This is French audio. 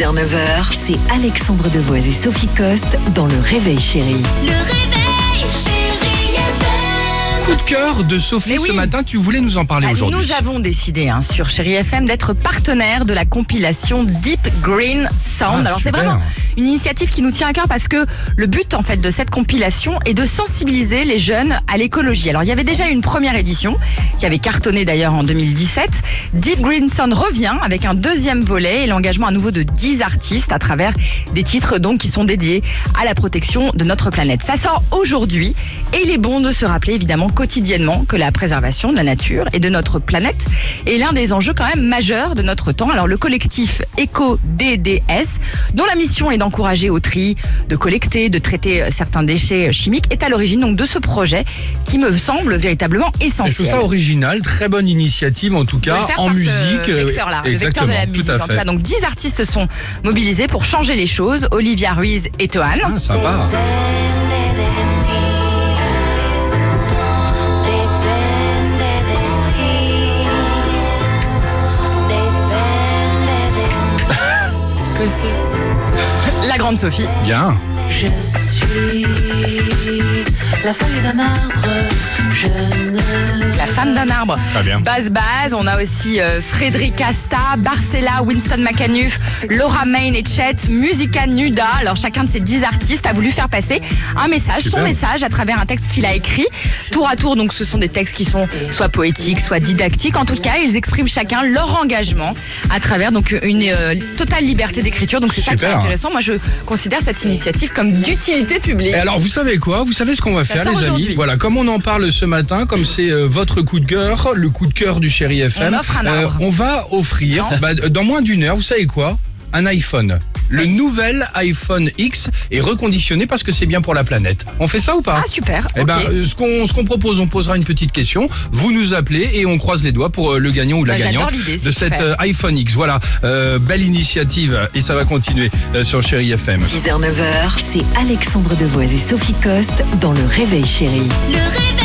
6h-9h, c'est Alexandre Devoise et Sophie Coste dans Le Réveil Chéri. Coup de cœur de Sophie oui. ce matin, tu voulais nous en parler Ah, aujourd'hui. Nous avons décidé hein, sur Chéri FM d'être partenaire de la compilation Deep Green Sound. Ah, Alors c'est vraiment une initiative qui nous tient à cœur parce que le but en fait de cette compilation est de sensibiliser les jeunes à l'écologie. Alors il y avait déjà une première édition qui avait cartonné d'ailleurs en 2017. Deep Green Sound revient avec un deuxième volet et l'engagement à nouveau de 10 artistes à travers des titres donc qui sont dédiés à la protection de notre planète. Ça sort aujourd'hui et il est bon de se rappeler évidemment quotidiennement que la préservation de la nature et de notre planète est l'un des enjeux quand même majeurs de notre temps. Alors le collectif EcoDDS, dont la mission est d'encourager au tri, de collecter, de traiter euh, certains déchets chimiques, est à l'origine donc de ce projet qui me semble véritablement Je trouve essentiel. ça original, très bonne initiative en tout cas, en musique. ce euh, vecteur-là, le vecteur de la musique. En tout cas, donc 10 artistes sont mobilisés pour changer les choses. Olivia Ruiz et Toan. Ah, sympa. La grande Sophie. Bien. Je suis la feuille d'un arbre. Femme d'un arbre. Très bien. Base Base, on a aussi euh, Frédéric Asta, Barcella, Winston McAnuff, Laura Main et Chet, Musica Nuda. Alors chacun de ces dix artistes a voulu faire passer un message, Super. son message à travers un texte qu'il a écrit. Tour à tour, donc ce sont des textes qui sont soit poétiques, soit didactiques. En tout cas, ils expriment chacun leur engagement à travers donc une euh, totale liberté d'écriture. Donc c'est ça qui est intéressant. Moi, je considère cette initiative comme d'utilité publique. Et alors, vous savez quoi? Vous savez ce qu'on va Ça faire, les amis? Voilà, comme on en parle ce matin, comme c'est euh, votre coup de cœur, le coup de cœur du Chéri FM, On offre un arbre. on va offrir, bah, dans moins d'une heure, vous savez quoi? Un iPhone. Le nouvel iPhone X est reconditionné parce que c'est bien pour la planète. On fait ça ou pas? Ah super. Eh ben, euh, ce qu'on ce qu'on propose, on posera une petite question. Vous nous appelez et on croise les doigts pour euh, le gagnant ou la Bah, j'adore gagnante l'idée, c'est de super. euh, iPhone X. Voilà, euh, belle initiative et ça va continuer euh, sur Chéri FM. 6h-9h, c'est Alexandre Devoise et Sophie Coste dans Le Réveil Chéri. Le réveil.